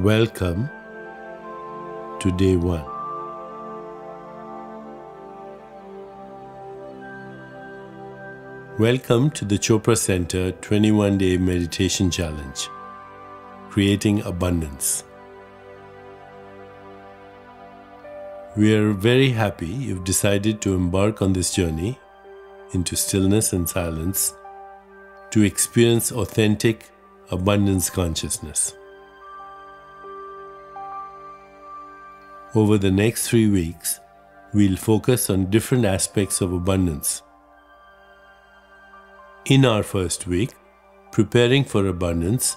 Welcome to day one. Welcome to the Chopra Center 21 Day Meditation Challenge Creating Abundance. We are very happy you've decided to embark on this journey into stillness and silence to experience authentic abundance consciousness. Over the next three weeks, we'll focus on different aspects of abundance. In our first week, preparing for abundance,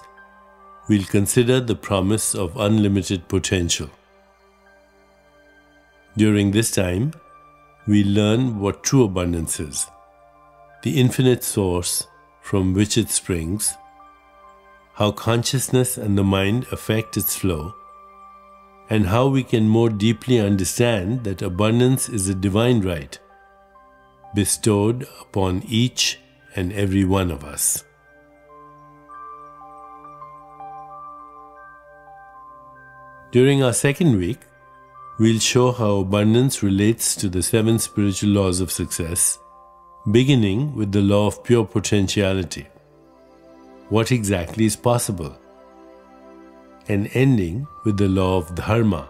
we'll consider the promise of unlimited potential. During this time, we learn what true abundance is, the infinite source from which it springs, how consciousness and the mind affect its flow, and how we can more deeply understand that abundance is a divine right bestowed upon each and every one of us. During our second week, we'll show how abundance relates to the seven spiritual laws of success, beginning with the law of pure potentiality. What exactly is possible? And ending with the law of dharma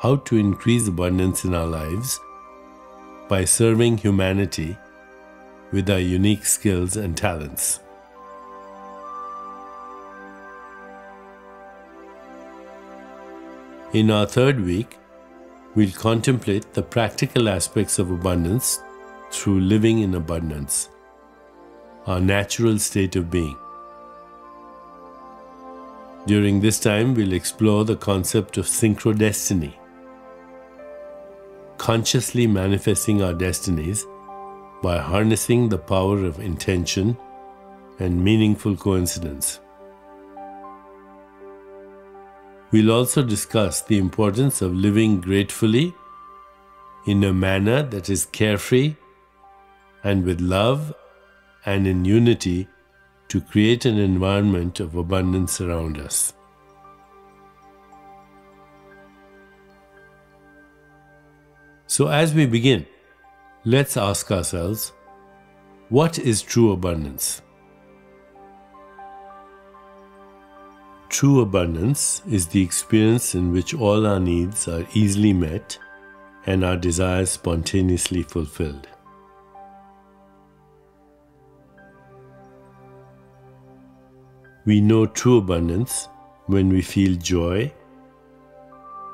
how to increase abundance in our lives by serving humanity with our unique skills and talents. In our third week, we'll contemplate the practical aspects of abundance through living in abundance, our natural state of being. During this time, we'll explore the concept of synchrodestiny, consciously manifesting our destinies by harnessing the power of intention and meaningful coincidence. We'll also discuss the importance of living gratefully in a manner that is carefree and with love and in unity to create an environment of abundance around us. So, as we begin, let's ask ourselves what is true abundance? True abundance is the experience in which all our needs are easily met and our desires spontaneously fulfilled. We know true abundance when we feel joy,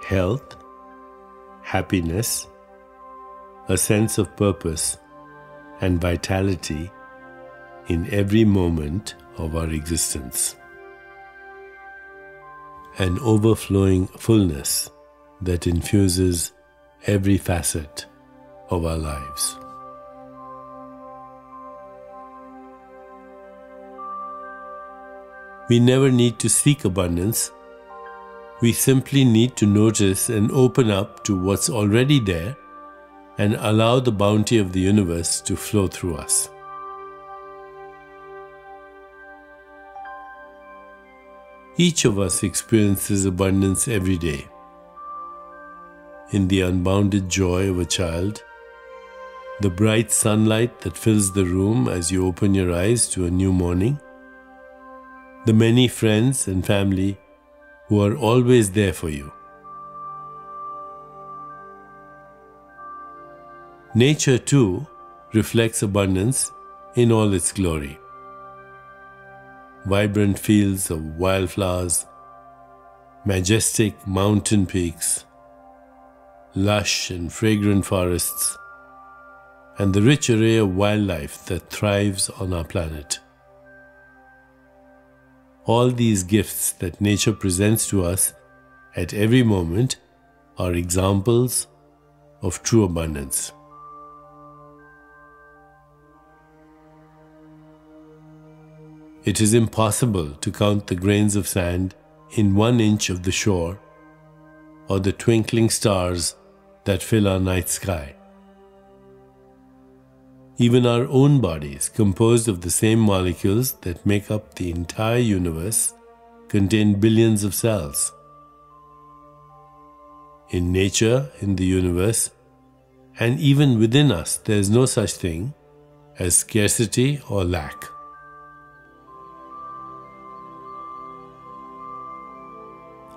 health, happiness, a sense of purpose, and vitality in every moment of our existence. An overflowing fullness that infuses every facet of our lives. We never need to seek abundance. We simply need to notice and open up to what's already there and allow the bounty of the universe to flow through us. Each of us experiences abundance every day. In the unbounded joy of a child, the bright sunlight that fills the room as you open your eyes to a new morning, the many friends and family who are always there for you. Nature, too, reflects abundance in all its glory. Vibrant fields of wildflowers, majestic mountain peaks, lush and fragrant forests, and the rich array of wildlife that thrives on our planet. All these gifts that nature presents to us at every moment are examples of true abundance. It is impossible to count the grains of sand in one inch of the shore or the twinkling stars that fill our night sky. Even our own bodies, composed of the same molecules that make up the entire universe, contain billions of cells. In nature, in the universe, and even within us, there is no such thing as scarcity or lack.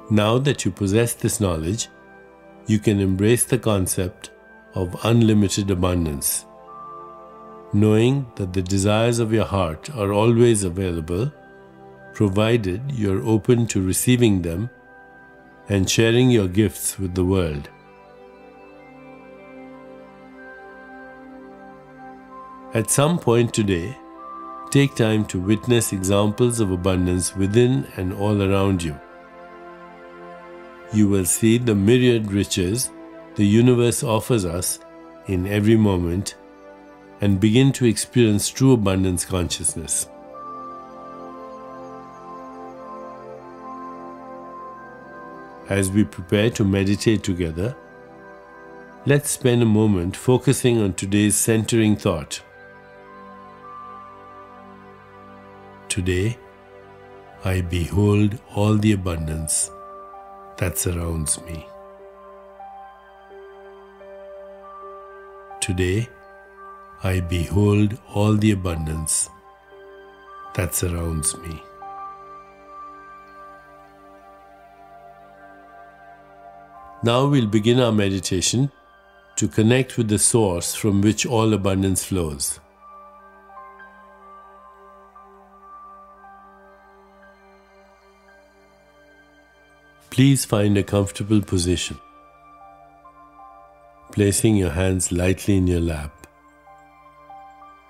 Now that you possess this knowledge, you can embrace the concept of unlimited abundance, knowing that the desires of your heart are always available, provided you're open to receiving them and sharing your gifts with the world. At some point today, take time to witness examples of abundance within and all around you you will see the myriad riches the universe offers us in every moment and begin to experience true abundance consciousness. As we prepare to meditate together, let's spend a moment focusing on today's centering thought. Today, I behold all the abundance that surrounds me. Today, I behold all the abundance that surrounds me. Now we'll begin our meditation to connect with the source from which all abundance flows. Please find a comfortable position, placing your hands lightly in your lap,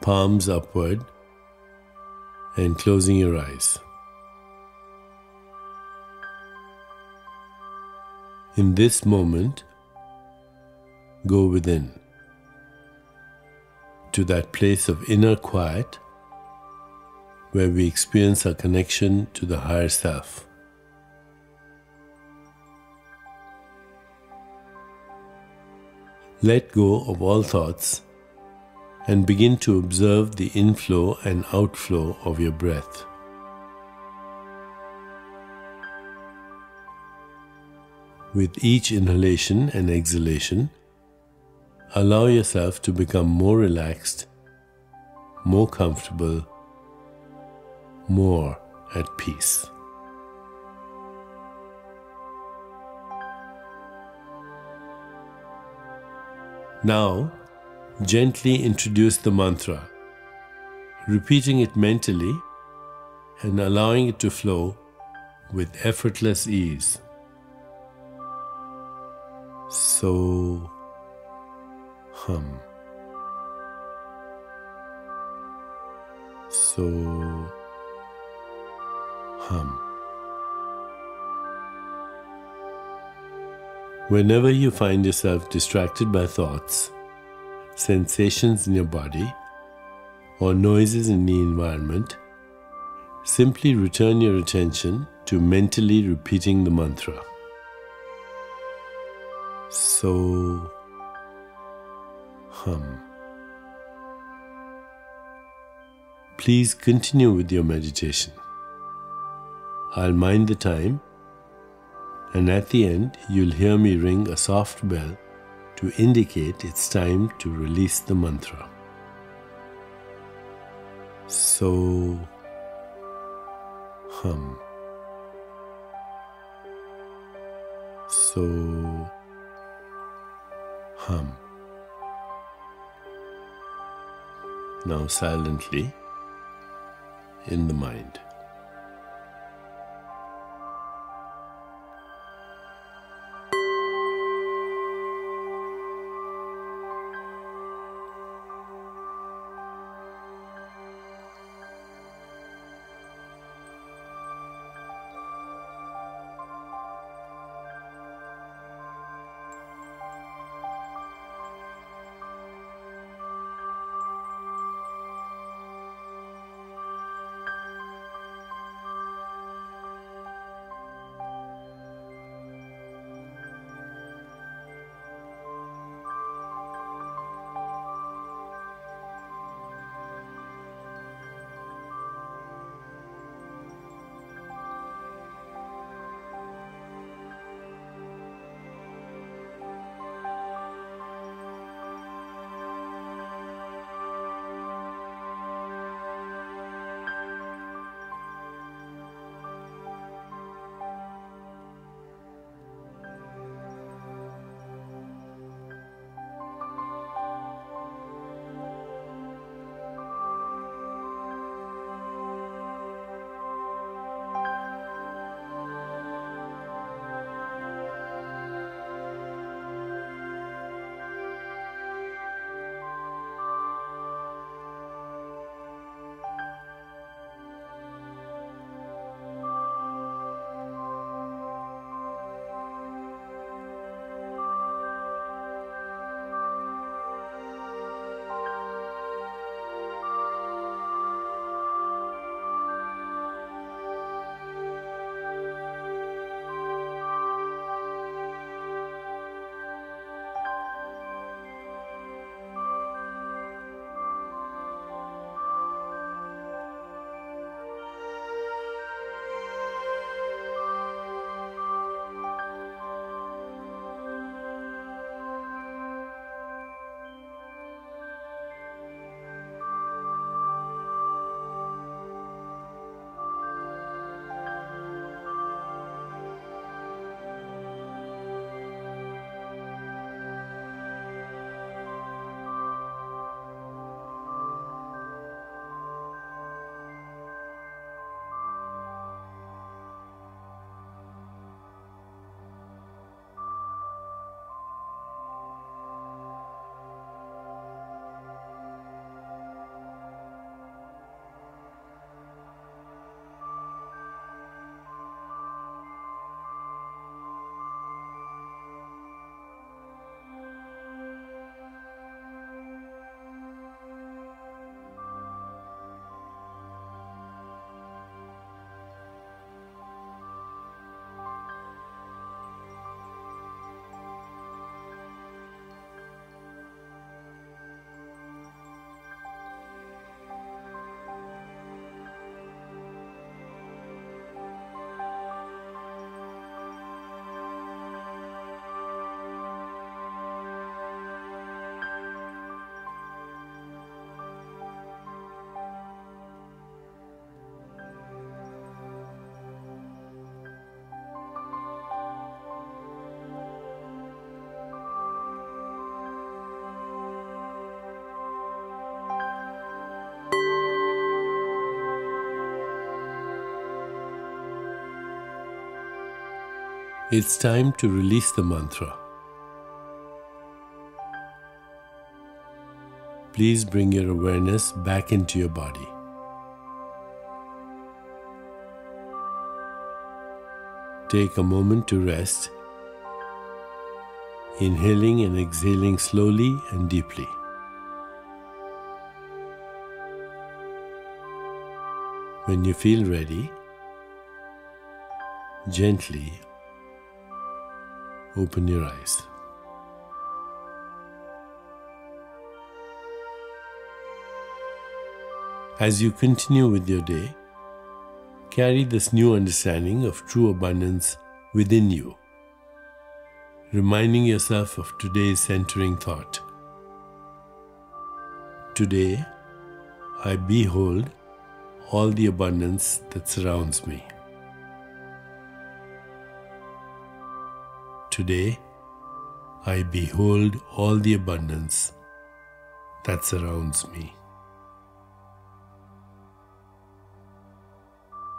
palms upward, and closing your eyes. In this moment, go within to that place of inner quiet where we experience our connection to the higher self. Let go of all thoughts and begin to observe the inflow and outflow of your breath. With each inhalation and exhalation, allow yourself to become more relaxed, more comfortable, more at peace. Now, gently introduce the mantra, repeating it mentally and allowing it to flow with effortless ease. So, hum. So, hum. Whenever you find yourself distracted by thoughts, sensations in your body, or noises in the environment, simply return your attention to mentally repeating the mantra. So, hum. Please continue with your meditation. I'll mind the time and at the end, you'll hear me ring a soft bell to indicate it's time to release the mantra. So, hum. So, hum. Now silently in the mind. It's time to release the mantra. Please bring your awareness back into your body. Take a moment to rest, inhaling and exhaling slowly and deeply. When you feel ready, gently open your eyes. As you continue with your day, carry this new understanding of true abundance within you, reminding yourself of today's centering thought. Today, I behold all the abundance that surrounds me. Today, I behold all the abundance that surrounds me.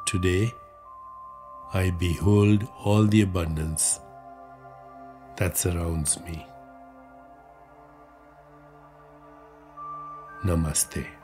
Today, I behold all the abundance that surrounds me. Namaste.